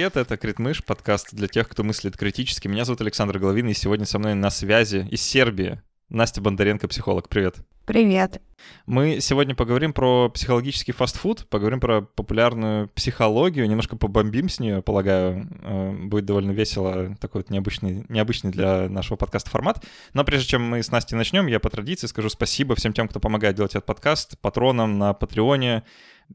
Привет, это Критмыш, подкаст для тех, кто мыслит критически. Меня зовут Александр Головин, и сегодня со мной на связи из Сербии Настя Бондаренко, психолог. Привет. Привет. Мы сегодня поговорим про психологический фастфуд, поговорим про популярную психологию, немножко побомбим с нее, полагаю. Э, будет довольно весело, такой вот необычный, необычный для нашего подкаста формат. Но прежде чем мы с Настей начнем, я по традиции скажу спасибо всем тем, кто помогает делать этот подкаст, патронам на Патреоне,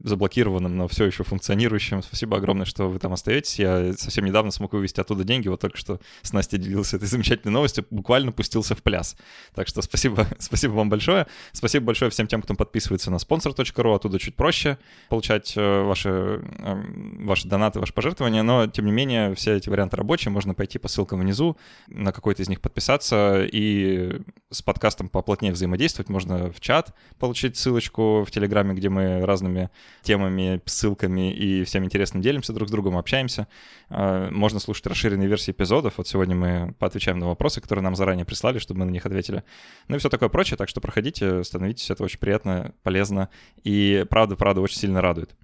заблокированным, но все еще функционирующим. Спасибо огромное, что вы там остаетесь. Я совсем недавно смог вывести оттуда деньги, вот только что с Настей делился этой замечательной новостью, буквально пустился в пляс. Так что спасибо, спасибо вам большое. Спасибо большое всем тем, кто подписывается на sponsor.ru, оттуда чуть проще получать э, ваши, эм, ваши донаты, ваши пожертвования, но тем не менее все эти варианты рабочие, можно пойти по ссылкам внизу, на какой-то из них подписаться и с подкастом поплотнее взаимодействовать. Можно в чат получить ссылочку в Телеграме, где мы разными темами, ссылками и всем интересным делимся друг с другом, общаемся. А, можно слушать расширенные версии эпизодов. Вот сегодня мы поотвечаем на вопросы, которые нам заранее прислали, чтобы мы на них ответили. Ну и все такое прочее. Так что проходите, становитесь. Это очень приятно, полезно и правда-правда очень сильно радует.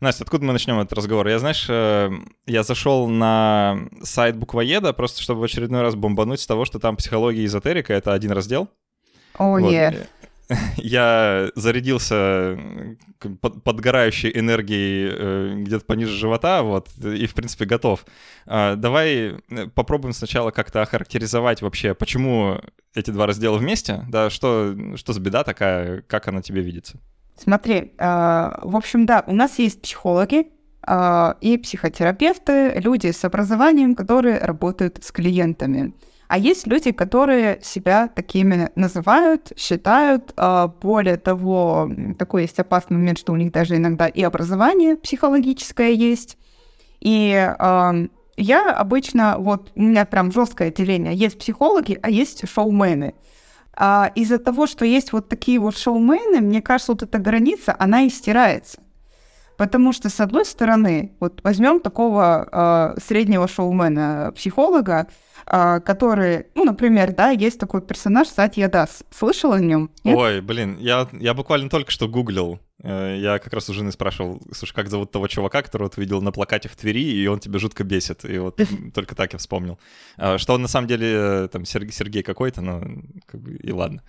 Настя, откуда мы начнем этот разговор? Я, знаешь, э, я зашел на сайт буквоеда, просто чтобы в очередной раз бомбануть с того, что там психология и эзотерика — это один раздел. О, oh, вот. я зарядился под, подгорающей энергией э, где-то пониже живота, вот, и, в принципе, готов. А, давай э, попробуем сначала как-то охарактеризовать вообще, почему эти два раздела вместе, да, что, что за беда такая, как она тебе видится? Смотри, э, в общем, да, у нас есть психологи, и психотерапевты, люди с образованием, которые работают с клиентами. А есть люди, которые себя такими называют, считают. А, более того, такой есть опасный момент, что у них даже иногда и образование психологическое есть. И я обычно, вот у меня прям жесткое деление, есть психологи, а есть шоумены. А из-за того, что есть вот такие вот шоумены, мне кажется, вот эта граница, она и стирается. Потому что, с одной стороны, вот возьмем такого э, среднего шоумена, психолога, а, который, ну, например, да, есть такой персонаж Сатья Дас. Слышал о нем? Ой, блин, я, я буквально только что гуглил. Э, я как раз у жены спрашивал, слушай, как зовут того чувака, которого ты видел на плакате в Твери, и он тебя жутко бесит. И вот только так я вспомнил. А, что он на самом деле э, там Сергей какой-то, но как бы и ладно.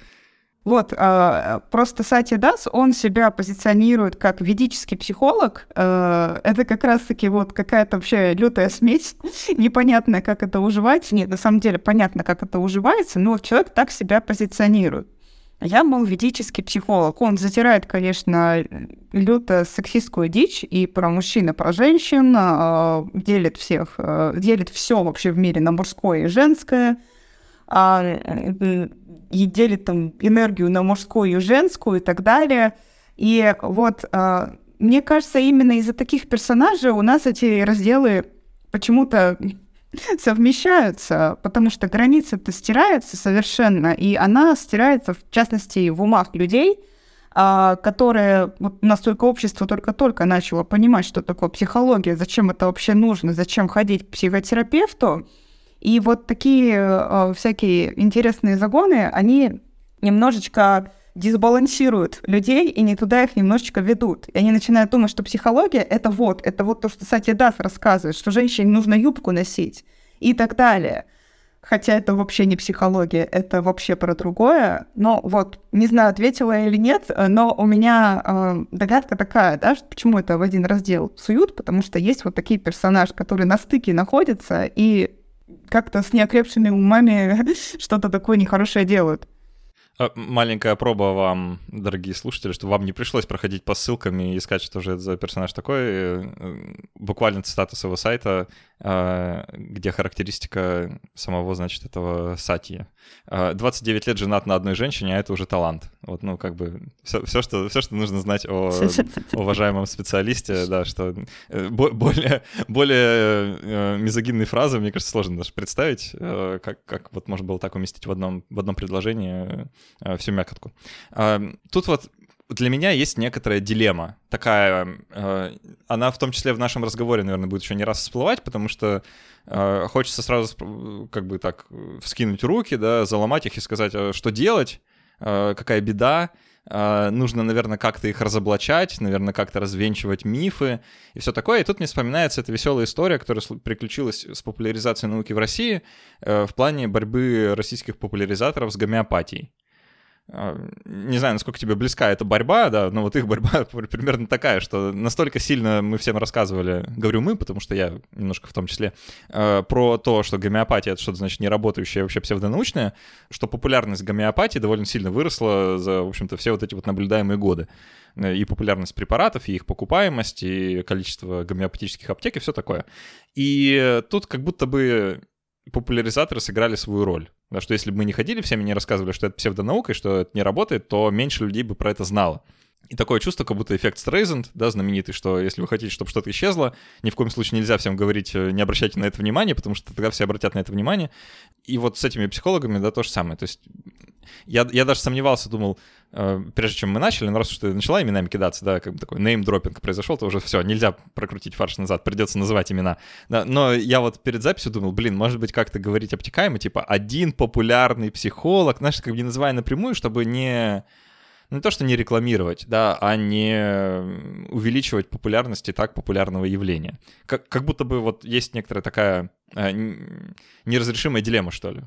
Вот, а, просто Сати Дас, он себя позиционирует как ведический психолог. А, это как раз-таки вот какая-то вообще лютая смесь, непонятно, как это уживается. Нет, на самом деле понятно, как это уживается, но человек так себя позиционирует. Я, мол, ведический психолог. Он затирает, конечно, люто сексистскую дичь и про мужчин, и про женщин, а, делит всех, делит все вообще в мире на мужское и женское, и делит там энергию на мужскую и женскую и так далее. И вот э, мне кажется, именно из-за таких персонажей у нас эти разделы почему-то совмещаются, потому что граница-то стирается совершенно, и она стирается, в частности, в умах людей, а, которые вот настолько общество только-только начало понимать, что такое психология, зачем это вообще нужно, зачем ходить к психотерапевту, и вот такие э, всякие интересные загоны, они немножечко дисбалансируют людей и не туда их немножечко ведут. И они начинают думать, что психология — это вот, это вот то, что Сати Дас рассказывает, что женщине нужно юбку носить и так далее. Хотя это вообще не психология, это вообще про другое. Но вот, не знаю, ответила я или нет, но у меня э, догадка такая, да, что почему это в один раздел суют, потому что есть вот такие персонажи, которые на стыке находятся, и как-то с неокрепшими умами что-то такое нехорошее делают. А, маленькая проба вам, дорогие слушатели, чтобы вам не пришлось проходить по ссылкам и искать, что же это за персонаж такой. Э, буквально цитата с его сайта, где характеристика самого, значит, этого Сатья. 29 лет женат на одной женщине, а это уже талант. Вот, ну, как бы все, все, что, все что нужно знать о уважаемом специалисте, да, что э, более, более э, мизогинные фразы, мне кажется, сложно даже представить, как, как вот можно было так уместить в одном, в одном предложении Э, всю мякотку. А, тут вот для меня есть некоторая дилемма. Такая, э, она в том числе в нашем разговоре, наверное, будет еще не раз всплывать, потому что э, хочется сразу как бы так вскинуть руки, да, заломать их и сказать, что делать, какая беда, э, нужно, наверное, как-то их разоблачать, наверное, как-то развенчивать мифы и все такое. И тут мне вспоминается эта веселая история, которая приключилась с популяризацией науки в России э, в плане борьбы российских популяризаторов с гомеопатией. А, не знаю, насколько тебе близка эта борьба, да, но вот их борьба примерно такая, что настолько сильно мы всем рассказывали, говорю мы, потому что я немножко в том числе, а, про то, что гомеопатия — это что-то, значит, неработающее, вообще псевдонаучное, что популярность гомеопатии довольно сильно выросла за, в общем-то, все вот эти вот наблюдаемые годы. И популярность препаратов, и их покупаемость, и количество гомеопатических аптек, и все такое. И тут как будто бы популяризаторы сыграли свою роль. Да, что если бы мы не ходили всеми, не рассказывали, что это псевдонаука и что это не работает, то меньше людей бы про это знало. И такое чувство, как будто эффект Стрейзенд, да, знаменитый, что если вы хотите, чтобы что-то исчезло, ни в коем случае нельзя всем говорить, э, не обращайте на это внимание, потому что тогда все обратят на это внимание. И вот с этими психологами, да, то же самое. То есть я, я даже сомневался, думал, э, прежде чем мы начали, ну раз уж ты начала именами кидаться, да, как бы такой неймдропинг произошел, то уже все, нельзя прокрутить фарш назад, придется называть имена. Да, но я вот перед записью думал, блин, может быть, как-то говорить обтекаемо, типа один популярный психолог, знаешь, как бы не называя напрямую, чтобы не не то, что не рекламировать, да, а не увеличивать популярность и так популярного явления. Как, как будто бы вот есть некоторая такая э, неразрешимая дилемма, что ли.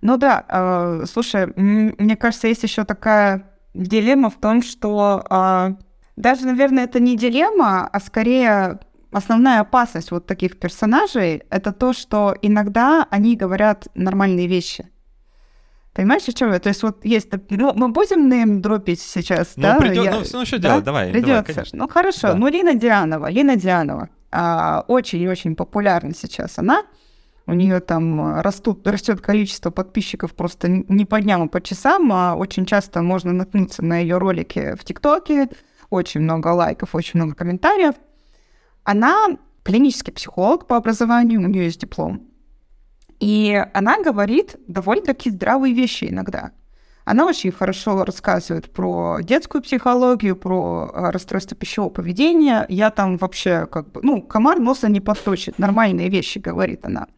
Ну да, э, слушай, мне кажется, есть еще такая дилемма в том, что э, даже, наверное, это не дилемма, а скорее основная опасность вот таких персонажей — это то, что иногда они говорят нормальные вещи. Понимаешь, о чем я? То есть вот есть... Ну, мы будем нейм дропить сейчас, ну, да? Придет, я... Ну, ну, что да? делать? Давай, Придется. давай, Ну, хорошо. Да. Ну, Лина Дианова. Лина Дианова. А, очень и очень популярна сейчас она. У нее там растут, растет количество подписчиков просто не по дням, а по часам. А очень часто можно наткнуться на ее ролики в ТикТоке. Очень много лайков, очень много комментариев. Она клинический психолог по образованию, у нее есть диплом. И она говорит довольно-таки здравые вещи иногда. Она очень хорошо рассказывает про детскую психологию, про э, расстройство пищевого поведения. Я там вообще как бы, ну, комар носа не подточит, нормальные вещи, говорит она.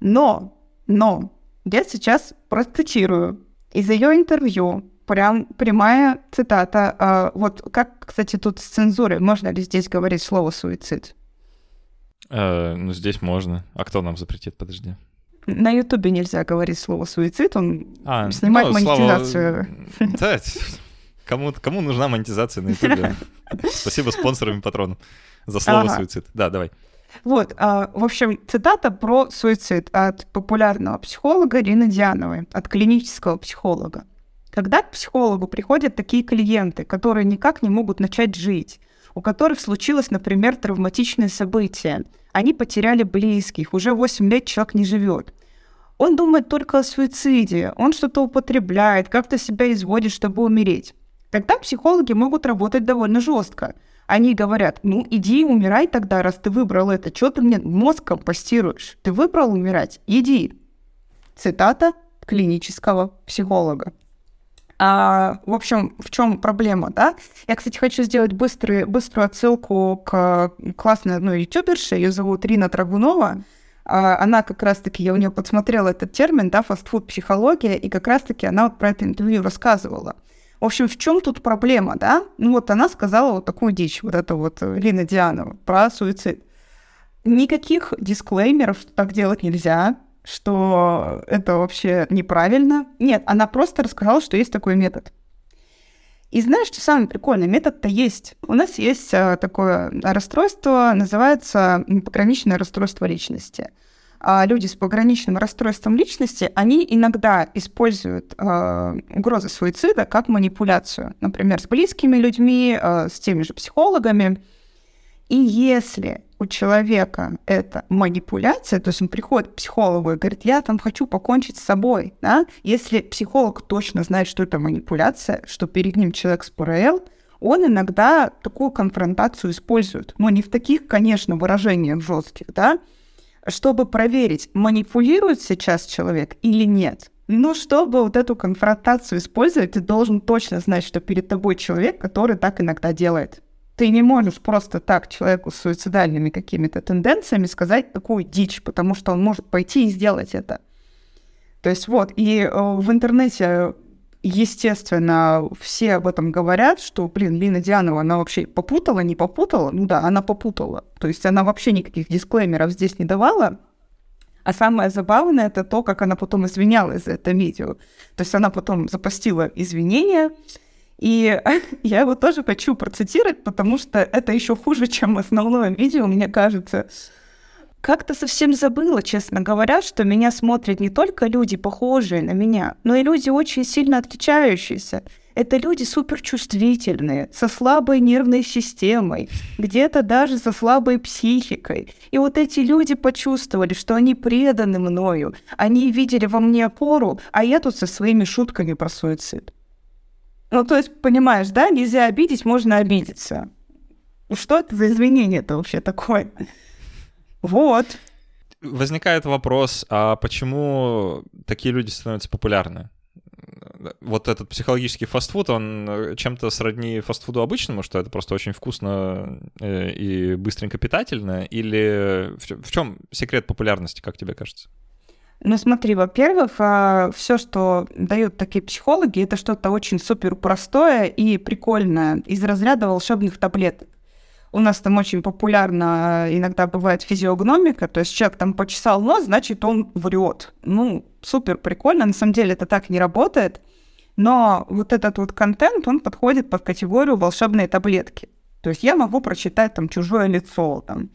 Но, но, я сейчас процитирую из ее интервью, прям прямая цитата. А, вот как, кстати, тут с цензурой, можно ли здесь говорить слово «суицид»? Э, ну, здесь можно. А кто нам запретит? Подожди. На Ютубе нельзя говорить слово «суицид», он а, снимает ну, монетизацию. Слава... Да, кому, кому нужна монетизация на Ютубе? Спасибо спонсорам и патронам за слово ага. «суицид». Да, давай. Вот, а, в общем, цитата про суицид от популярного психолога Рины Диановой, от клинического психолога. Когда к психологу приходят такие клиенты, которые никак не могут начать жить, у которых случилось, например, травматичное событие, они потеряли близких, уже 8 лет человек не живет. Он думает только о суициде, он что-то употребляет, как-то себя изводит, чтобы умереть. Тогда психологи могут работать довольно жестко. Они говорят, ну иди умирай тогда, раз ты выбрал это. Что ты мне мозг компостируешь? Ты выбрал умирать? Иди. Цитата клинического психолога. А, в общем, в чем проблема, да? Я, кстати, хочу сделать быстрый, быструю отсылку к классной одной ютуберше, ее зовут Рина Драгунова. А, она как раз-таки, я у нее подсмотрела этот термин, да, фастфуд психология, и как раз-таки она вот про это интервью рассказывала. В общем, в чем тут проблема, да? Ну вот она сказала вот такую дичь, вот это вот Лина Дианова, про суицид. Никаких дисклеймеров, что так делать нельзя, что это вообще неправильно. Нет, она просто рассказала, что есть такой метод. И знаешь, что самое прикольное? Метод-то есть. У нас есть а, такое расстройство, называется пограничное расстройство личности. А люди с пограничным расстройством личности, они иногда используют э, угрозы суицида как манипуляцию. Например, с близкими людьми, э, с теми же психологами. И если у человека это манипуляция, то есть он приходит к психологу и говорит, я там хочу покончить с собой, да? если психолог точно знает, что это манипуляция, что перед ним человек с ПРЛ, он иногда такую конфронтацию использует. Но не в таких, конечно, выражениях жестких, да, чтобы проверить, манипулирует сейчас человек или нет. Ну, чтобы вот эту конфронтацию использовать, ты должен точно знать, что перед тобой человек, который так иногда делает. Ты не можешь просто так человеку с суицидальными какими-то тенденциями сказать такую дичь, потому что он может пойти и сделать это. То есть вот, и э, в интернете естественно, все об этом говорят, что, блин, Лина Дианова, она вообще попутала, не попутала? Ну да, она попутала. То есть она вообще никаких дисклеймеров здесь не давала. А самое забавное это то, как она потом извинялась за это видео. То есть она потом запостила извинения, и я его тоже хочу процитировать, потому что это еще хуже, чем основное видео, мне кажется. Как-то совсем забыла, честно говоря, что меня смотрят не только люди, похожие на меня, но и люди очень сильно отличающиеся. Это люди суперчувствительные, со слабой нервной системой, где-то даже со слабой психикой. И вот эти люди почувствовали, что они преданы мною, они видели во мне опору, а я тут со своими шутками про суицид. Ну, то есть, понимаешь, да, нельзя обидеть, можно обидеться. Что это за извинение-то вообще такое? Вот. Возникает вопрос, а почему такие люди становятся популярны? Вот этот психологический фастфуд, он э, чем-то сродни фастфуду обычному, что это просто очень вкусно э, и быстренько питательно? Или в чем секрет популярности, как тебе кажется? Ну смотри, во-первых, а, все, что дают такие психологи, это что-то очень супер простое и прикольное из разряда волшебных таблеток. У нас там очень популярно иногда бывает физиогномика, то есть человек там почесал нос, значит, он врет. Ну, супер прикольно, на самом деле это так не работает, но вот этот вот контент, он подходит под категорию волшебные таблетки. То есть я могу прочитать там чужое лицо, там.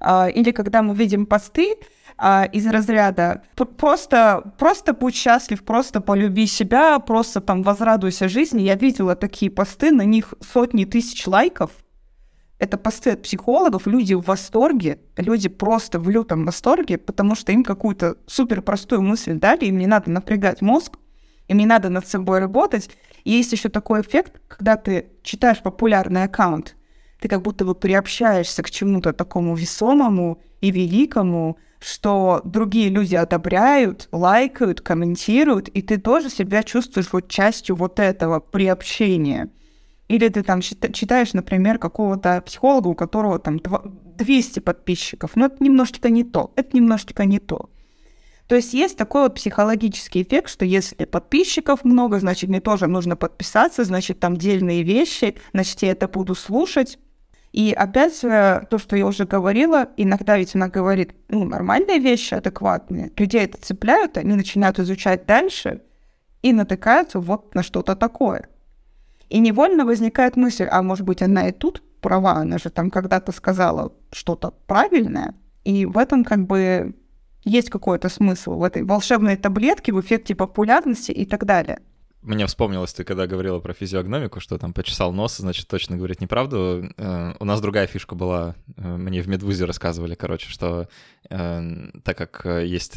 А, или когда мы видим посты а, из разряда просто, просто будь счастлив, просто полюби себя, просто там возрадуйся жизни. Я видела такие посты, на них сотни тысяч лайков, это посты от психологов, люди в восторге, люди просто в лютом восторге, потому что им какую-то супер простую мысль дали, им не надо напрягать мозг, им не надо над собой работать. Есть еще такой эффект, когда ты читаешь популярный аккаунт, ты как будто бы приобщаешься к чему-то такому весомому и великому, что другие люди одобряют, лайкают, комментируют, и ты тоже себя чувствуешь вот частью вот этого приобщения – или ты там читаешь, например, какого-то психолога, у которого там 200 подписчиков. Но это немножечко не то. Это немножечко не то. То есть есть такой вот психологический эффект, что если подписчиков много, значит, мне тоже нужно подписаться, значит, там дельные вещи, значит, я это буду слушать. И опять э, то, что я уже говорила, иногда ведь она говорит, ну, нормальные вещи, адекватные. Людей это цепляют, они начинают изучать дальше и натыкаются вот на что-то такое. И невольно возникает мысль, а может быть, она и тут права, она же там когда-то сказала что-то правильное, и в этом как бы есть какой-то смысл, в этой волшебной таблетке, в эффекте популярности и так далее. Мне вспомнилось, ты когда говорила про физиогномику, что там почесал нос, значит, точно говорить неправду. Э, у нас другая фишка была, э, мне в медвузе рассказывали, короче, что э, так как есть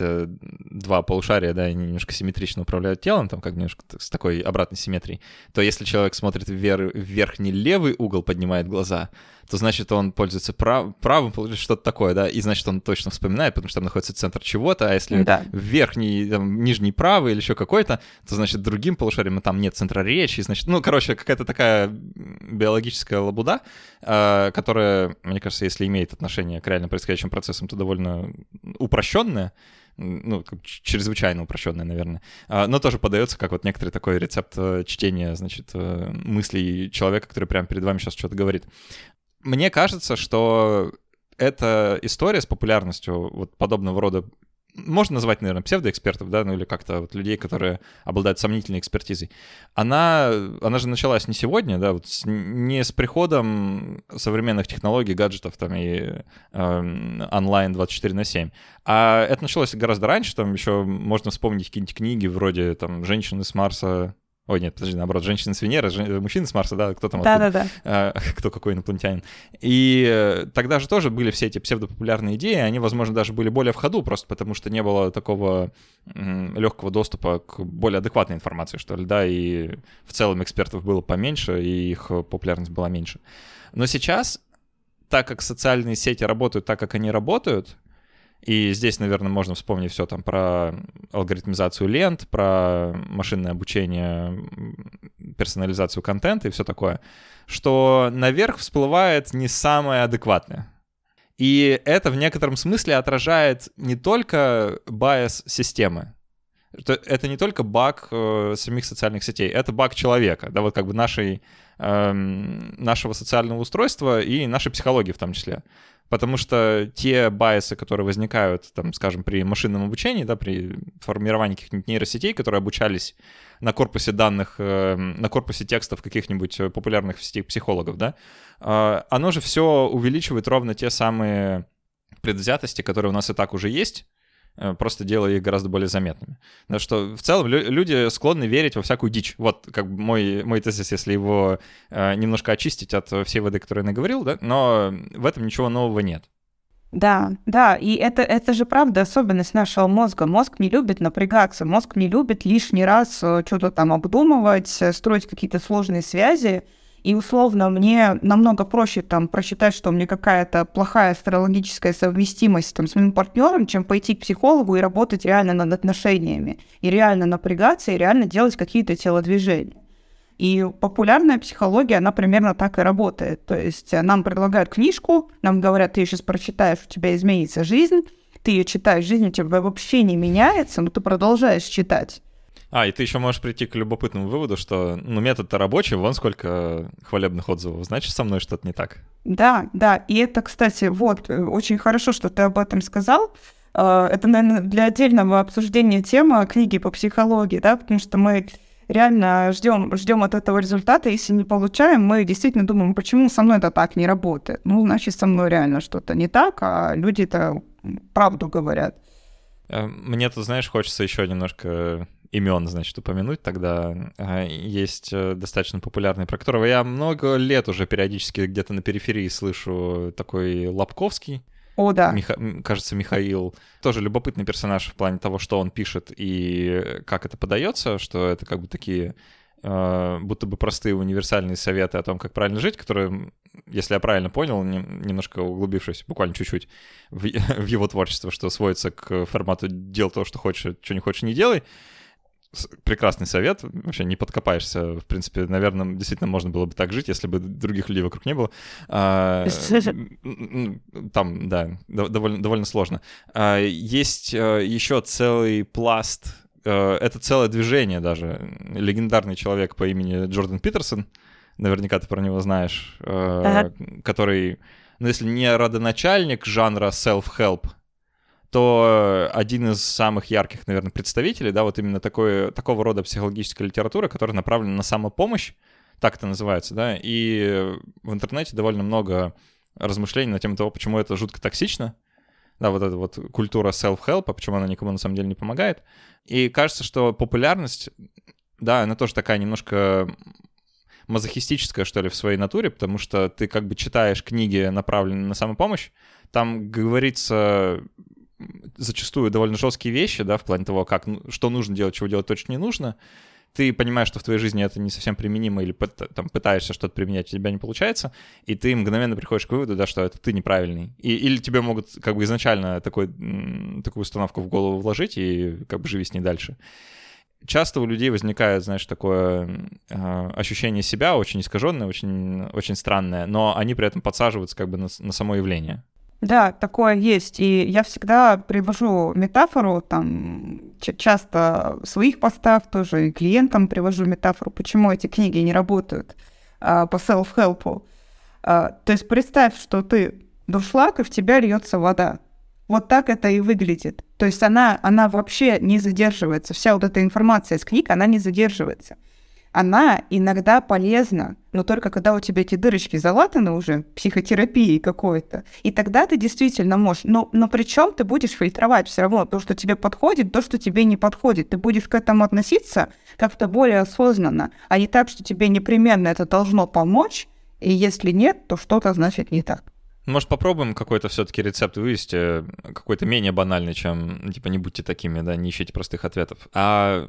два полушария, да, они немножко симметрично управляют телом, там как немножко с такой обратной симметрией, то если человек смотрит вверх, в верхний левый угол, поднимает глаза, то значит он пользуется прав, правым, что-то такое, да, и значит он точно вспоминает, потому что там находится центр чего-то, а если да. верхний, там, нижний правый или еще какой-то, то значит другим полушарием там нет центра речи, значит, ну, короче, какая-то такая биологическая лабуда, э, которая, мне кажется, если имеет отношение к реально происходящим процессам, то довольно упрощенная, ну, чрезвычайно упрощенная, наверное, а, но тоже подается как вот некоторый такой рецепт э, чтения, значит, э, мыслей человека, который прямо перед вами сейчас что-то говорит. Мне кажется, что эта история с популярностью вот подобного рода можно назвать, наверное, псевдоэкспертов, да, ну или как-то вот людей, которые обладают сомнительной экспертизой, она, она же началась не сегодня, да, вот с, не с приходом современных технологий, гаджетов там и э, онлайн 24 на 7, а это началось гораздо раньше, там еще можно вспомнить какие-нибудь книги вроде там «Женщины с Марса», Ой, нет, подожди, наоборот, женщины с Венеры, жен... мужчины с Марса, да, кто там Да-да-да. А, кто какой инопланетянин. И э, тогда же тоже были все эти псевдопопулярные идеи, они, возможно, даже были более в ходу, просто потому что не было такого легкого доступа к более адекватной информации, что ли, да, и в целом экспертов было поменьше, и их популярность была меньше. Но сейчас, так как социальные сети работают так, как они работают, и здесь, наверное, можно вспомнить все там про алгоритмизацию лент, про машинное обучение, персонализацию контента и все такое, что наверх всплывает не самое адекватное. И это в некотором смысле отражает не только байс системы, это не только баг э, самих социальных сетей, это баг человека, да, вот как бы нашей, э, нашего социального устройства и нашей психологии в том числе. Потому что те байсы, которые возникают, там, скажем, при машинном обучении, да, при формировании каких-нибудь нейросетей, которые обучались на корпусе данных, э, на корпусе текстов каких-нибудь популярных в сети психологов, да, э, оно же все увеличивает ровно те самые предвзятости, которые у нас и так уже есть, Э, просто делая их гораздо более заметными. Но что в целом люди склонны верить во всякую дичь. Вот как мой, мой тезис, если его э, немножко очистить от всей воды, которую я наговорил, да, но в этом ничего нового нет. Да, да, и это, это же правда особенность нашего мозга. Мозг не любит напрягаться, мозг не любит лишний раз э, что-то там обдумывать, э, строить какие-то сложные связи. И условно мне намного проще там просчитать, что у меня какая-то плохая астрологическая совместимость там, с моим партнером, чем пойти к психологу и работать реально над отношениями, и реально напрягаться, и реально делать какие-то телодвижения. И популярная психология, она примерно так и работает. То есть э, нам предлагают книжку, нам говорят, ты сейчас прочитаешь, у тебя изменится жизнь, ты ее читаешь, жизнь у тебя вообще не меняется, но ты продолжаешь читать. А, и ты еще можешь прийти к любопытному выводу, что ну, метод-то рабочий, вон сколько хвалебных отзывов, значит, со мной что-то не так. Да, да, и это, кстати, вот, очень хорошо, что ты об этом сказал. А, это, наверное, для отдельного обсуждения тема книги по психологии, да, потому что мы реально ждем, ждем от этого результата. Если не получаем, мы действительно думаем, почему со мной это так не работает. Ну, значит, со мной реально что-то не так, а люди это правду говорят. Э, мне тут, знаешь, хочется еще немножко имен, значит, упомянуть тогда. Есть э, достаточно популярный, про которого я много лет уже периодически где-то на периферии слышу такой Лобковский. О, да. Миха... Кажется, Михаил. Тоже любопытный персонаж в плане того, что он пишет и как это подается, что это как бы такие э, будто бы простые универсальные советы о том, как правильно жить, которые, если я правильно понял, не, немножко углубившись буквально чуть-чуть в, в его творчество, что сводится к формату «дел то, что хочешь, что не хочешь, не делай», прекрасный совет, вообще не подкопаешься. В принципе, наверное, действительно можно было бы так жить, если бы других людей вокруг не было. А, там, да, довольно, довольно сложно. А, есть э, еще целый пласт, э, это целое движение даже. Легендарный человек по имени Джордан Питерсон, наверняка ты про него знаешь, э, который, ну, если не родоначальник жанра self-help, то один из самых ярких, наверное, представителей, да, вот именно такой, такого рода психологической литературы, которая направлена на самопомощь, так это называется, да, и в интернете довольно много размышлений на тему того, почему это жутко токсично, да, вот эта вот культура self-help, а почему она никому на самом деле не помогает. И кажется, что популярность, да, она тоже такая немножко мазохистическая, что ли, в своей натуре, потому что ты как бы читаешь книги, направленные на самопомощь, там говорится зачастую довольно жесткие вещи, да, в плане того, как, ну, что нужно делать, чего делать точно не нужно, ты понимаешь, что в твоей жизни это не совсем применимо, или там пытаешься что-то применять, у тебя не получается, и ты мгновенно приходишь к выводу, да, что это ты неправильный. И, или тебе могут как бы изначально такой, такую установку в голову вложить и как бы живи с ней дальше. Часто у людей возникает, знаешь, такое э, ощущение себя очень искаженное, очень, очень странное, но они при этом подсаживаются как бы на, на само явление. Да, такое есть. И я всегда привожу метафору, там, часто в своих постах тоже и клиентам привожу метафору, почему эти книги не работают а, по self-help. А, то есть представь, что ты дуршлаг, и в тебя льется вода. Вот так это и выглядит. То есть она, она вообще не задерживается. Вся вот эта информация из книг, она не задерживается она иногда полезна, но только когда у тебя эти дырочки залатаны уже психотерапией какой-то. И тогда ты действительно можешь. Но, но причем ты будешь фильтровать все равно то, что тебе подходит, то, что тебе не подходит. Ты будешь к этому относиться как-то более осознанно, а не так, что тебе непременно это должно помочь, и если нет, то что-то значит не так. Может, попробуем какой-то все-таки рецепт вывести, какой-то менее банальный, чем, типа, не будьте такими, да, не ищите простых ответов. А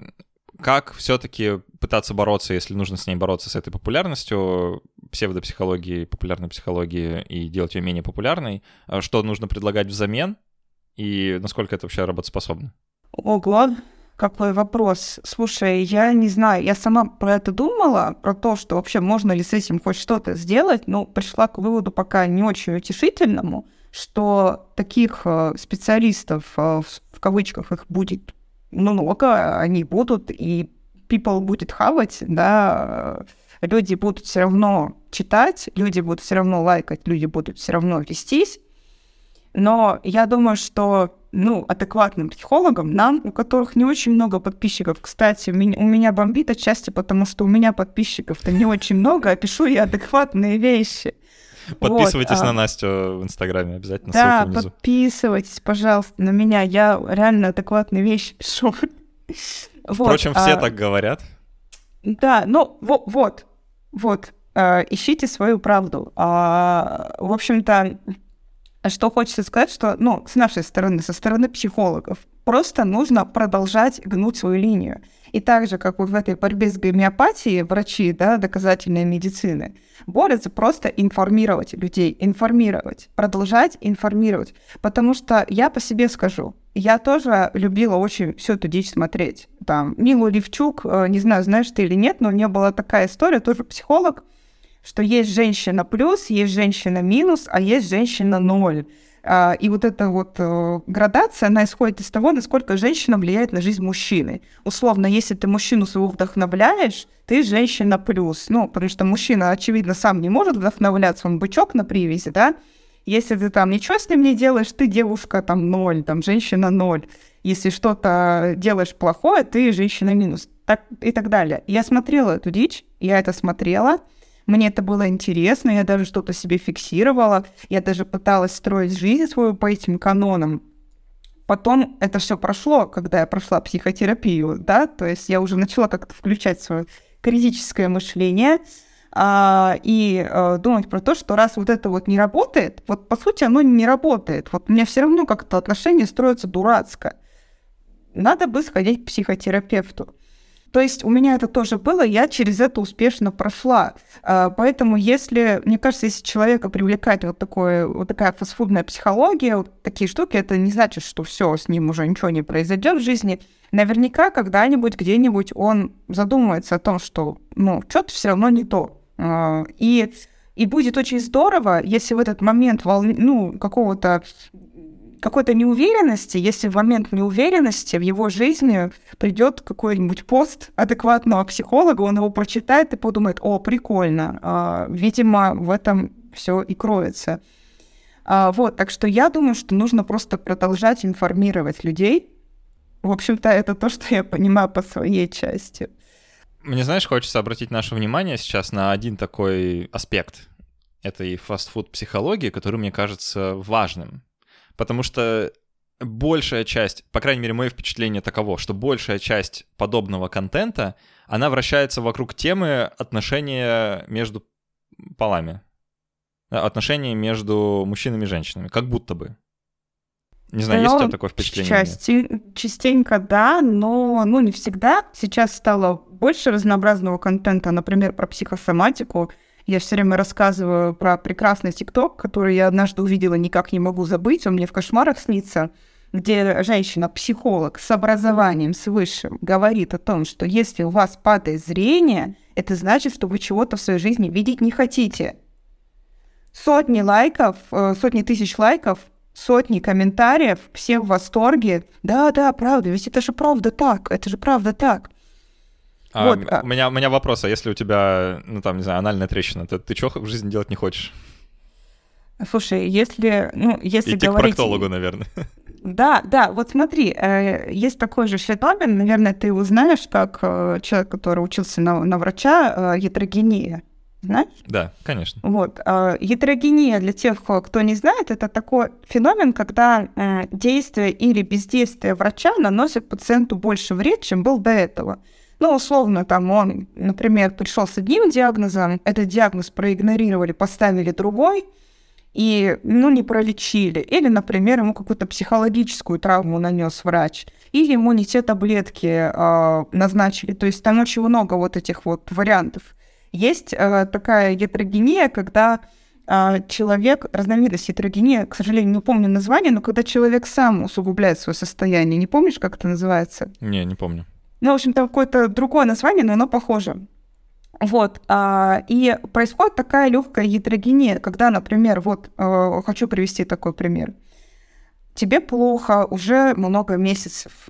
как все-таки пытаться бороться, если нужно с ней бороться, с этой популярностью псевдопсихологии, популярной психологии и делать ее менее популярной? А что нужно предлагать взамен? И насколько это вообще работоспособно? Ого, какой вопрос. Слушай, я не знаю, я сама про это думала, про то, что вообще можно ли с этим хоть что-то сделать, но пришла к выводу пока не очень утешительному, что таких э, специалистов, э, в кавычках, их будет много, они будут, и people будет хавать, да, люди будут все равно читать, люди будут все равно лайкать, люди будут все равно вестись. Но я думаю, что ну, адекватным психологам, нам, у которых не очень много подписчиков, кстати, у меня, у меня бомбит отчасти, потому что у меня подписчиков-то не очень много, а пишу я адекватные вещи. Подписывайтесь вот, на а... Настю в Инстаграме обязательно, да, ссылка внизу. подписывайтесь, пожалуйста, на меня. Я реально адекватные вещи пишу. Впрочем, вот, все а... так говорят. Да, ну вот, вот, вот. Э, ищите свою правду. А, в общем-то, что хочется сказать, что, ну, с нашей стороны, со стороны психологов, просто нужно продолжать гнуть свою линию. И так же, как вот в этой борьбе с гомеопатией врачи да, доказательной медицины борются просто информировать людей, информировать, продолжать информировать. Потому что я по себе скажу, я тоже любила очень всю эту дичь смотреть. Там, Милу Левчук, э, не знаю, знаешь ты или нет, но у нее была такая история, тоже психолог, что есть женщина плюс, есть женщина минус, а есть женщина ноль. А, и вот эта вот э, градация, она исходит из того, насколько женщина влияет на жизнь мужчины. Условно, если ты мужчину своего вдохновляешь, ты женщина плюс. Ну, потому что мужчина, очевидно, сам не может вдохновляться, он бычок на привязи, да? Если ты там ничего с ним не делаешь, ты девушка там ноль, там женщина ноль. Если что-то делаешь плохое, ты женщина минус. Так, и так далее. Я смотрела эту дичь, я это смотрела, мне это было интересно, я даже что-то себе фиксировала, я даже пыталась строить жизнь свою по этим канонам. Потом это все прошло, когда я прошла психотерапию, да, то есть я уже начала как-то включать свое критическое мышление, а, и а, думать про то, что раз вот это вот не работает, вот по сути оно не работает. Вот у меня все равно как-то отношения строятся дурацко. Надо бы сходить к психотерапевту. То есть у меня это тоже было, я через это успешно прошла. А, поэтому если, мне кажется, если человека привлекает вот, такое, вот такая фастфудная психология, вот такие штуки, это не значит, что все, с ним уже ничего не произойдет в жизни. Наверняка когда-нибудь, где-нибудь он задумается о том, что, ну, что-то все равно не то. А, и и будет очень здорово, если в этот момент волн... ну, какого-то какой-то неуверенности, если в момент неуверенности в его жизни придет какой-нибудь пост адекватного психолога, он его прочитает и подумает, о, прикольно, а, видимо, в этом все и кроется. А, вот, так что я думаю, что нужно просто продолжать информировать людей. В общем-то, это то, что я понимаю по своей части. Мне, знаешь, хочется обратить наше внимание сейчас на один такой аспект этой фастфуд-психологии, который мне кажется важным. Потому что большая часть, по крайней мере, мое впечатление таково, что большая часть подобного контента, она вращается вокруг темы отношения между полами. Отношения между мужчинами и женщинами, как будто бы. Не знаю, есть у тебя такое впечатление? Части, частенько да, но ну, не всегда. Сейчас стало больше разнообразного контента, например, про психосоматику. Я все время рассказываю про прекрасный ТикТок, который я однажды увидела, никак не могу забыть, он мне в кошмарах снится, где женщина-психолог с образованием, с высшим, говорит о том, что если у вас падает зрение, это значит, что вы чего-то в своей жизни видеть не хотите. Сотни лайков, э, сотни тысяч лайков сотни комментариев, все в восторге. Да, да, правда, ведь это же правда так, это же правда так. А, вот. А у, меня, у меня вопрос, а если у тебя, ну там, не знаю, анальная трещина, то ты что в жизни делать не хочешь? Слушай, если, ну, если Идти говорить... к проктологу, наверное. Да, да, вот смотри, э, есть такой же феномен, наверное, ты узнаешь, как э, человек, который учился на, на врача, э, ятрогения знаешь? Да, конечно. Вот. А, Гетерогения, для тех, кто не знает, это такой феномен, когда э, действие или бездействие врача наносит пациенту больше вред, чем был до этого. Ну, условно, там он, например, пришел с одним диагнозом, этот диагноз проигнорировали, поставили другой, и, ну, не пролечили. Или, например, ему какую-то психологическую травму нанес врач. Или ему не те таблетки э, назначили. То есть там очень много вот этих вот вариантов. Есть э, такая гетерогения, когда э, человек, разновидность гетерогения, к сожалению, не помню название, но когда человек сам усугубляет свое состояние. Не помнишь, как это называется? Не, не помню. Ну, в общем, там какое-то другое название, но оно похоже. Вот, а, и происходит такая легкая гетерогения, когда, например, вот, э, хочу привести такой пример. Тебе плохо уже много месяцев,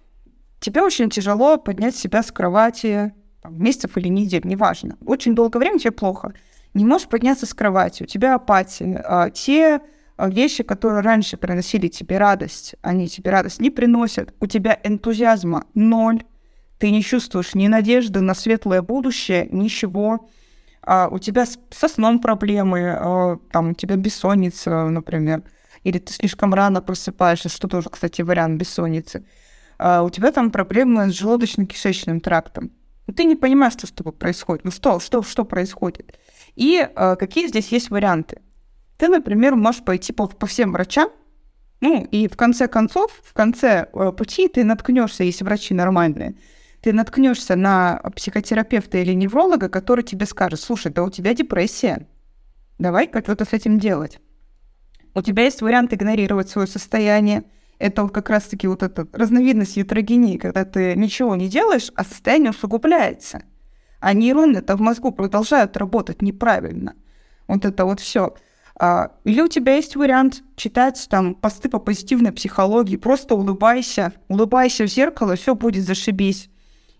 тебе очень тяжело поднять себя с кровати, там, месяцев или недель, неважно. Очень долгое время тебе плохо. Не можешь подняться с кровати, у тебя апатия. А, те а, вещи, которые раньше приносили тебе радость, они тебе радость не приносят. У тебя энтузиазма ноль. Ты не чувствуешь ни надежды на светлое будущее, ничего. А у тебя со сном проблемы, а, там у тебя бессонница, например, или ты слишком рано просыпаешься, что тоже, кстати, вариант бессонницы. А у тебя там проблемы с желудочно-кишечным трактом. Ты не понимаешь, что с тобой происходит. Ну что, что, что происходит? И э, какие здесь есть варианты? Ты, например, можешь пойти по, по всем врачам, ну, и в конце концов, в конце э, пути ты наткнешься, если врачи нормальные, ты наткнешься на психотерапевта или невролога, который тебе скажет, слушай, да у тебя депрессия, давай как-то с этим делать. У тебя есть вариант игнорировать свое состояние, это как раз-таки вот эта разновидность ятрогении, когда ты ничего не делаешь, а состояние усугубляется. А нейроны-то в мозгу продолжают работать неправильно. Вот это вот все. А, или у тебя есть вариант читать там посты по позитивной психологии, просто улыбайся, улыбайся в зеркало, все будет зашибись.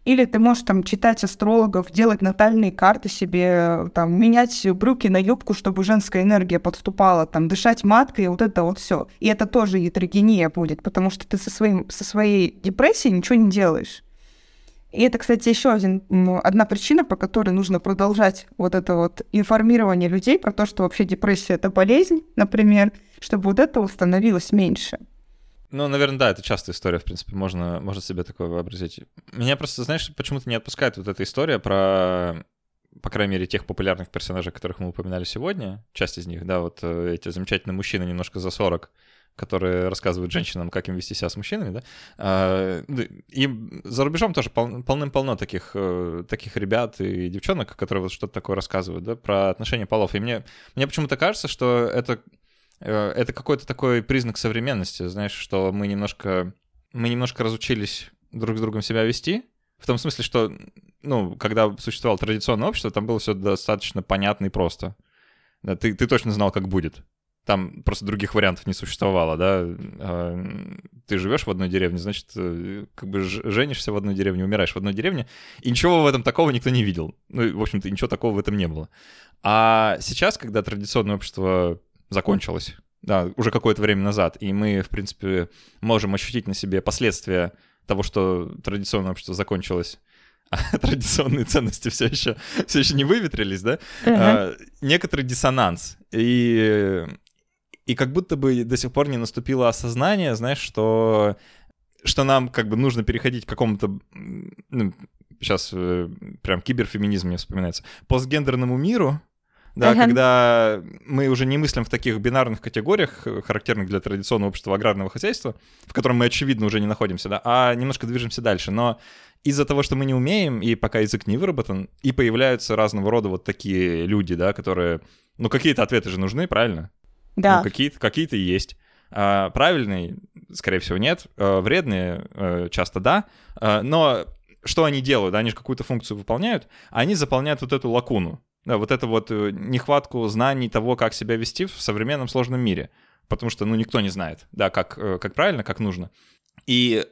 Или ты можешь там читать астрологов, делать натальные карты себе, там, менять брюки на юбку, чтобы женская энергия подступала, там, дышать маткой, вот это вот все. И это тоже ятрогения будет, потому что ты со, своим, со своей депрессией ничего не делаешь. И это, кстати, еще один, одна причина, по которой нужно продолжать вот это вот информирование людей про то, что вообще депрессия — это болезнь, например, чтобы вот это становилось меньше. Ну, наверное, да, это частая история, в принципе, можно, можно себе такое вообразить. Меня просто, знаешь, почему-то не отпускает вот эта история про, по крайней мере, тех популярных персонажей, которых мы упоминали сегодня, часть из них, да, вот э, эти замечательные мужчины немножко за 40, которые рассказывают женщинам, как им вести себя с мужчинами, да. А, и за рубежом тоже пол, полным-полно таких, э, таких ребят и девчонок, которые вот что-то такое рассказывают, да, про отношения полов. И мне, мне почему-то кажется, что это это какой-то такой признак современности, знаешь, что мы немножко, мы немножко разучились друг с другом себя вести, в том смысле, что, ну, когда существовало традиционное общество, там было все достаточно понятно и просто. Да, ты, ты точно знал, как будет. Там просто других вариантов не существовало, да. А, ты живешь в одной деревне, значит, э, как бы женишься в одной деревне, умираешь в одной деревне, и ничего в этом такого никто не видел. Ну, в общем-то, ничего такого в этом не было. А сейчас, когда традиционное общество закончилась. Да, уже какое-то время назад. И мы, в принципе, можем ощутить на себе последствия того, что традиционное общество закончилось а традиционные ценности все еще, все еще не выветрились, да, uh-huh. а, некоторый диссонанс. И, и как будто бы до сих пор не наступило осознание, знаешь, что, что нам как бы нужно переходить к какому-то, ну, сейчас э, прям киберфеминизм мне вспоминается, постгендерному миру, да, ага. когда мы уже не мыслим в таких бинарных категориях, характерных для традиционного общества аграрного хозяйства, в котором мы, очевидно, уже не находимся, да, а немножко движемся дальше. Но из-за того, что мы не умеем, и пока язык не выработан, и появляются разного рода вот такие люди, да, которые... Ну, какие-то ответы же нужны, правильно? Да. Ну, какие-то, какие-то есть. А, правильные, скорее всего, нет. А, вредные, а, часто да. А, но что они делают? Они же какую-то функцию выполняют, а они заполняют вот эту лакуну. Да, вот это вот э, нехватку знаний того, как себя вести в современном сложном мире. Потому что, ну, никто не знает, да, как, э, как правильно, как нужно. И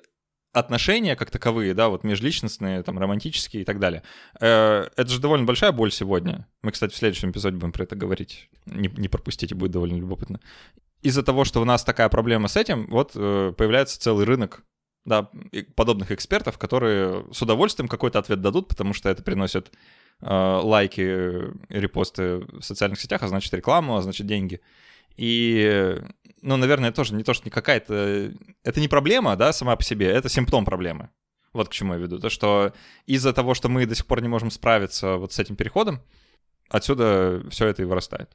отношения как таковые, да, вот межличностные, там, романтические и так далее, э, это же довольно большая боль сегодня. Мы, кстати, в следующем эпизоде будем про это говорить. Не, не пропустите, будет довольно любопытно. Из-за того, что у нас такая проблема с этим, вот появляется целый рынок да, подобных экспертов, которые с удовольствием какой-то ответ дадут, потому что это приносит Э, лайки, репосты в социальных сетях, а значит рекламу, а значит деньги. И, ну, наверное, тоже не то, что не какая-то... Это не проблема, да, сама по себе, это симптом проблемы. Вот к чему я веду. То, что из-за того, что мы до сих пор не можем справиться вот с этим переходом, отсюда все это и вырастает.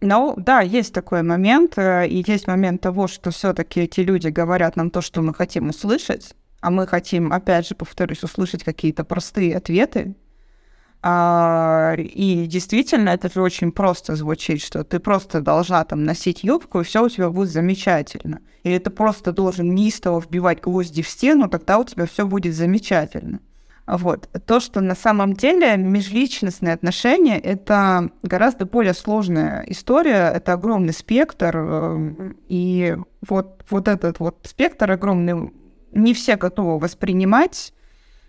Ну, да, есть такой момент, э, и есть момент того, что все-таки эти люди говорят нам то, что мы хотим услышать, а мы хотим, опять же, повторюсь, услышать какие-то простые ответы, и действительно, это же очень просто звучит, что ты просто должна там носить юбку, и все у тебя будет замечательно. Или ты просто должен неистово вбивать гвозди в стену, тогда у тебя все будет замечательно. Вот. То, что на самом деле межличностные отношения — это гораздо более сложная история, это огромный спектр, э, и вот, вот этот вот спектр огромный не все готовы воспринимать,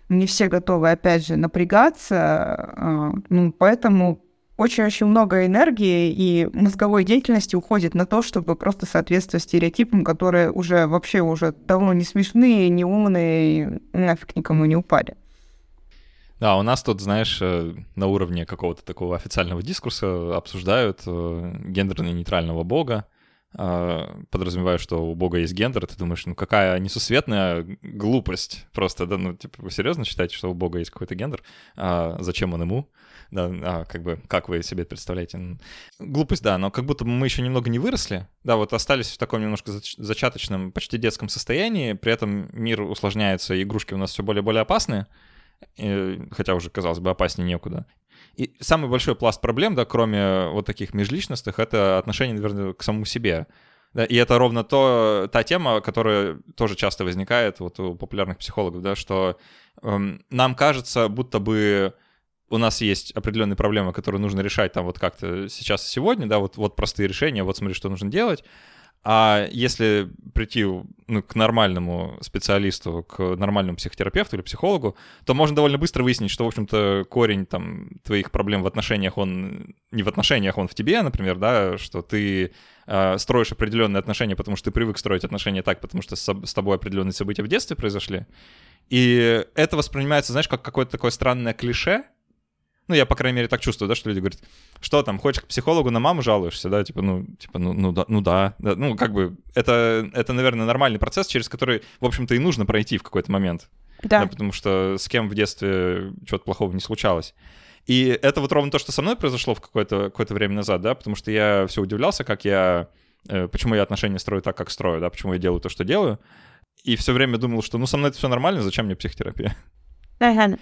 не все готовы, опять же, напрягаться, э, ну, поэтому очень-очень много энергии и мозговой деятельности уходит на то, чтобы просто соответствовать стереотипам, которые уже вообще уже давно не смешные, не умные, и нафиг никому не упали. Да, у нас тут, знаешь, э, на уровне какого-то такого официального дискурса обсуждают э, гендерно-нейтрального бога, а, подразумеваю, что у Бога есть гендер, ты думаешь, ну какая несусветная глупость просто, да, ну типа вы серьезно считаете, что у Бога есть какой-то гендер? А зачем он ему? Да, а как бы, как вы себе представляете? Глупость, да, но как будто мы еще немного не выросли, да, вот остались в таком немножко зачаточном, почти детском состоянии, при этом мир усложняется, игрушки у нас все более и более опасные, хотя уже, казалось бы, опаснее некуда. И самый большой пласт проблем, да, кроме вот таких межличностных, это отношение, наверное, к самому себе. Да, и это ровно то, та тема, которая тоже часто возникает вот у популярных психологов, да, что эм, нам кажется, будто бы у нас есть определенные проблемы, которые нужно решать там вот как-то сейчас и сегодня, да, вот, вот простые решения, вот смотри, что нужно делать, а если прийти ну, к нормальному специалисту, к нормальному психотерапевту или психологу, то можно довольно быстро выяснить, что, в общем-то, корень там твоих проблем в отношениях, он не в отношениях, он в тебе, например, да, что ты э, строишь определенные отношения, потому что ты привык строить отношения так, потому что с, с тобой определенные события в детстве произошли. И это воспринимается, знаешь, как какое-то такое странное клише, ну, я, по крайней мере, так чувствую, да, что люди говорят, что там, хочешь к психологу на маму жалуешься, да, типа, ну, типа, ну, ну да, ну да, да, ну, как бы, это, это, наверное, нормальный процесс, через который, в общем-то, и нужно пройти в какой-то момент. Да. да. Потому что с кем в детстве чего-то плохого не случалось. И это вот ровно то, что со мной произошло в какое-то какое время назад, да, потому что я все удивлялся, как я, э, почему я отношения строю так, как строю, да, почему я делаю то, что делаю. И все время думал, что ну со мной это все нормально, зачем мне психотерапия? Ага.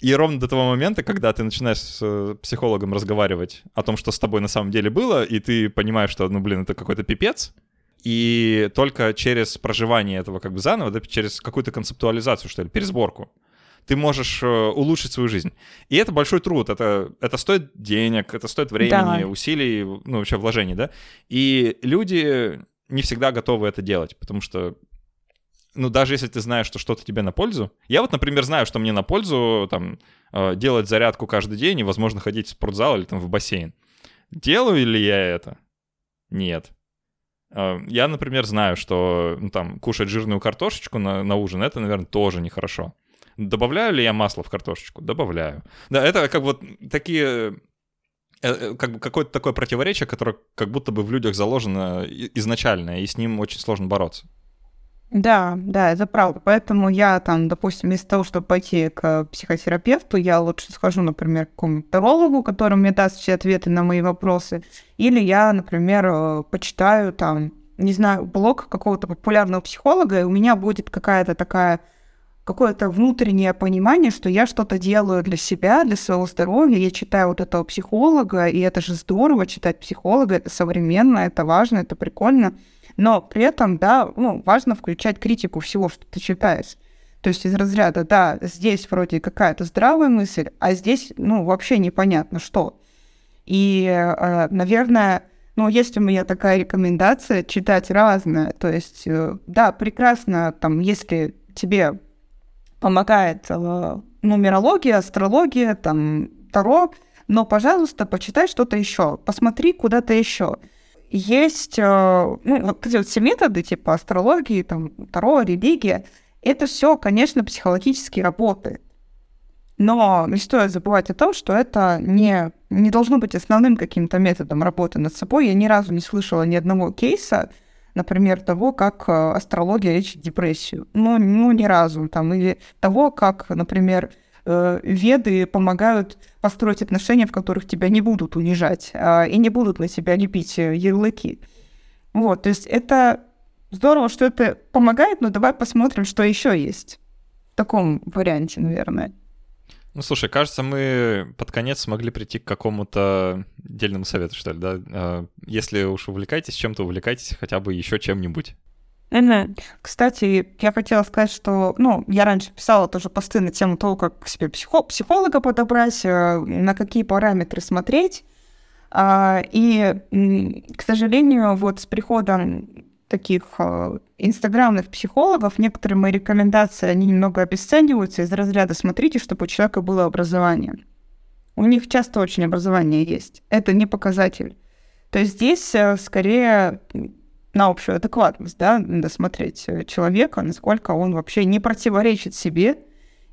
И ровно до того момента, когда ты начинаешь с э, психологом разговаривать о том, что с тобой на самом деле было, и ты понимаешь, что, ну, блин, это какой-то пипец, и только через проживание этого как бы заново, да, через какую-то концептуализацию, что ли, пересборку, ты можешь э, улучшить свою жизнь. И это большой труд, это, это стоит денег, это стоит времени, да. усилий, ну, вообще вложений, да. И люди не всегда готовы это делать, потому что ну, даже если ты знаешь, что что-то тебе на пользу. Я вот, например, знаю, что мне на пользу, там, э, делать зарядку каждый день и, возможно, ходить в спортзал или там в бассейн. Делаю ли я это? Нет. Э, я, например, знаю, что ну, там кушать жирную картошечку на, на ужин, это, наверное, тоже нехорошо. Добавляю ли я масло в картошечку? Добавляю. Да, это как вот такие э, как бы какое-то такое противоречие, которое как будто бы в людях заложено изначально, и с ним очень сложно бороться. Да, да, это правда. Поэтому я там, допустим, вместо того, чтобы пойти к психотерапевту, я лучше схожу, например, к какому-то тарологу, который мне даст все ответы на мои вопросы. Или я, например, э, почитаю там, не знаю, блог какого-то популярного психолога, и у меня будет какая-то такая какое-то внутреннее понимание, что я что-то делаю для себя, для своего здоровья. Я читаю вот этого психолога, и это же здорово читать психолога, это современно, это важно, это прикольно. Но при этом, да, ну, важно включать критику всего, что ты читаешь. То есть из разряда, да, здесь вроде какая-то здравая мысль, а здесь, ну, вообще непонятно что. И, э, наверное, ну, есть у меня такая рекомендация читать разное. То есть, э, да, прекрасно, там, если тебе помогает э, нумерология, астрология, там, таро, но, пожалуйста, почитай что-то еще, посмотри куда-то еще есть э, ну, вот эти вот все методы, типа астрологии, там, таро, религия, это все, конечно, психологические работы. Но не стоит забывать о том, что это не, не должно быть основным каким-то методом работы над собой. Я ни разу не слышала ни одного кейса, например, того, как э, астрология лечит депрессию. Ну, ну ни разу. Там, или того, как, например, э, веды помогают построить отношения, в которых тебя не будут унижать э, и не будут на себя лепить э, ярлыки. Вот, то есть это здорово, что это помогает, но давай посмотрим, что еще есть в таком варианте, наверное. Ну, слушай, кажется, мы под конец смогли прийти к какому-то дельному совету, что ли, да? А, если уж увлекаетесь чем-то, увлекайтесь хотя бы еще чем-нибудь. Кстати, я хотела сказать, что, ну, я раньше писала тоже посты на тему того, как себе психо- психолога подобрать, э, на какие параметры смотреть. А, и, к сожалению, вот с приходом таких э, инстаграмных психологов, некоторые мои рекомендации, они немного обесцениваются из разряда «смотрите, чтобы у человека было образование». У них часто очень образование есть. Это не показатель. То есть здесь э, скорее на общую адекватность, да, надо смотреть э, человека, насколько он вообще не противоречит себе,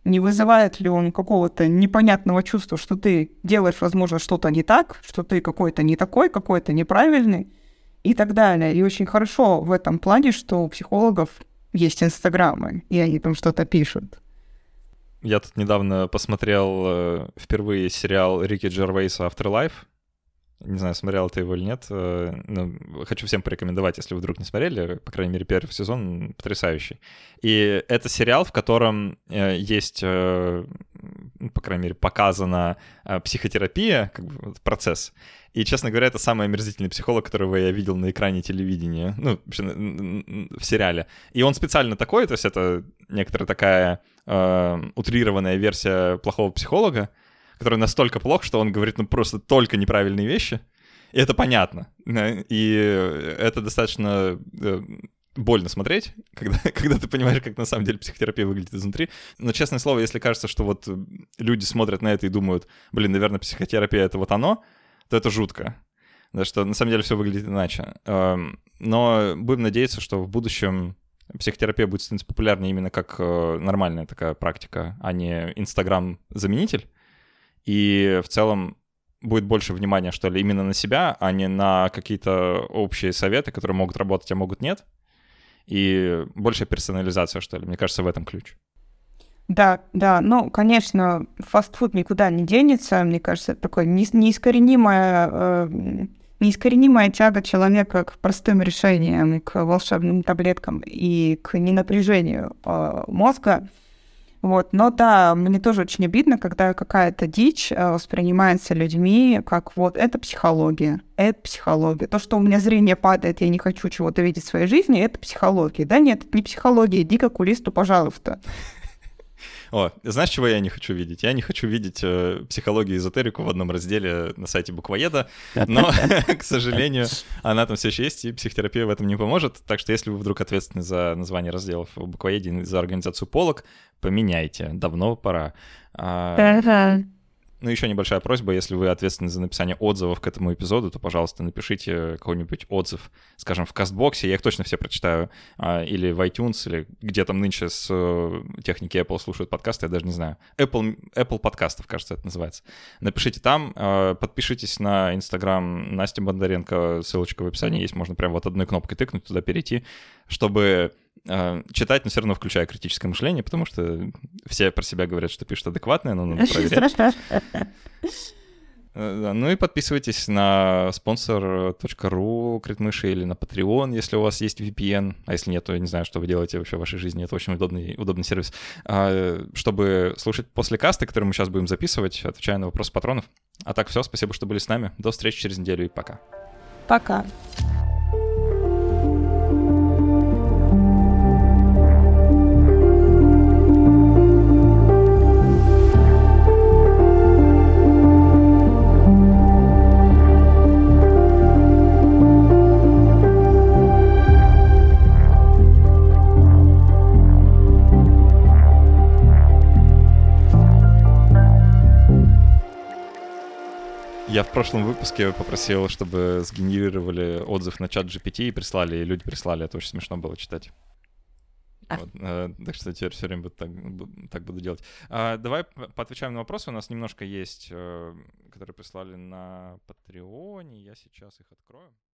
не вызывает ли он какого-то непонятного чувства, что ты делаешь, возможно, что-то не так, что ты какой-то не такой, какой-то неправильный и так далее. И очень хорошо в этом плане, что у психологов есть инстаграмы, и они там что-то пишут. Я тут недавно посмотрел э, впервые сериал Рики Джервейса «Afterlife», не знаю, смотрел ты его или нет. Э, но хочу всем порекомендовать, если вы вдруг не смотрели. По крайней мере, первый сезон потрясающий. И это сериал, в котором э, есть, э, по крайней мере, показана психотерапия, как бы процесс. И, честно говоря, это самый омерзительный психолог, которого я видел на экране телевидения, ну, вообще в сериале. И он специально такой, то есть это некоторая такая утрированная версия плохого психолога, который настолько плох, что он говорит ну просто только неправильные вещи. И это понятно. И это достаточно э, больно смотреть, когда, когда ты понимаешь, как на самом деле психотерапия выглядит изнутри. Но, честное слово, если кажется, что вот люди смотрят на это и думают, блин, наверное, психотерапия — это вот оно, то это жутко. Да, что на самом деле все выглядит иначе. Эм, но будем надеяться, что в будущем психотерапия будет становиться популярнее именно как э, нормальная такая практика, а не Инстаграм-заменитель и в целом будет больше внимания, что ли, именно на себя, а не на какие-то общие советы, которые могут работать, а могут нет. И большая персонализация, что ли. Мне кажется, в этом ключ. Да, да, ну, конечно, фастфуд никуда не денется. Мне кажется, это такое неискоренимая, э, неискоренимая тяга человека к простым решениям, к волшебным таблеткам и к ненапряжению э, мозга. Вот. Но да, мне тоже очень обидно, когда какая-то дичь э, воспринимается людьми как вот это психология, это психология. То, что у меня зрение падает, я не хочу чего-то видеть в своей жизни, это психология. Да нет, это не психология, иди к окулисту, пожалуйста. О, знаешь, чего я не хочу видеть? Я не хочу видеть э, психологию и эзотерику в одном разделе на сайте буквоеда, но, к сожалению, она там все еще есть, и психотерапия в этом не поможет. Так что если вы вдруг ответственны за название разделов в буквоеде, за организацию полок, поменяйте. Давно пора. Ну, еще небольшая просьба, если вы ответственны за написание отзывов к этому эпизоду, то, пожалуйста, напишите какой-нибудь отзыв, скажем, в Кастбоксе, я их точно все прочитаю, а, или в iTunes, или где там нынче с э, техники Apple слушают подкасты, я даже не знаю. Apple, Apple подкастов, кажется, это называется. Напишите там, а, подпишитесь на Instagram Насти Бондаренко, ссылочка в описании есть, можно прям вот одной кнопкой тыкнуть, туда перейти, чтобы читать, но все равно включая критическое мышление, потому что все про себя говорят, что пишут адекватное, но надо проверять. Э, ну и подписывайтесь на спонсор.ру Критмыши или на Patreon, если у вас есть VPN, а если нет, то я не знаю, что вы делаете вообще в вашей жизни, это очень удобный, удобный сервис, а, чтобы слушать после каста, который мы сейчас будем записывать, отвечая на вопросы патронов. А так все, спасибо, что были с нами, до встречи через неделю и пока. Пока. Я в прошлом выпуске попросил, чтобы сгенерировали отзыв на чат GPT и прислали, и люди прислали. Это очень смешно было читать. А. Вот, э, так что теперь все время так, так буду делать. А, давай поотвечаем на вопросы. У нас немножко есть, э, которые прислали на Патреоне. Я сейчас их открою.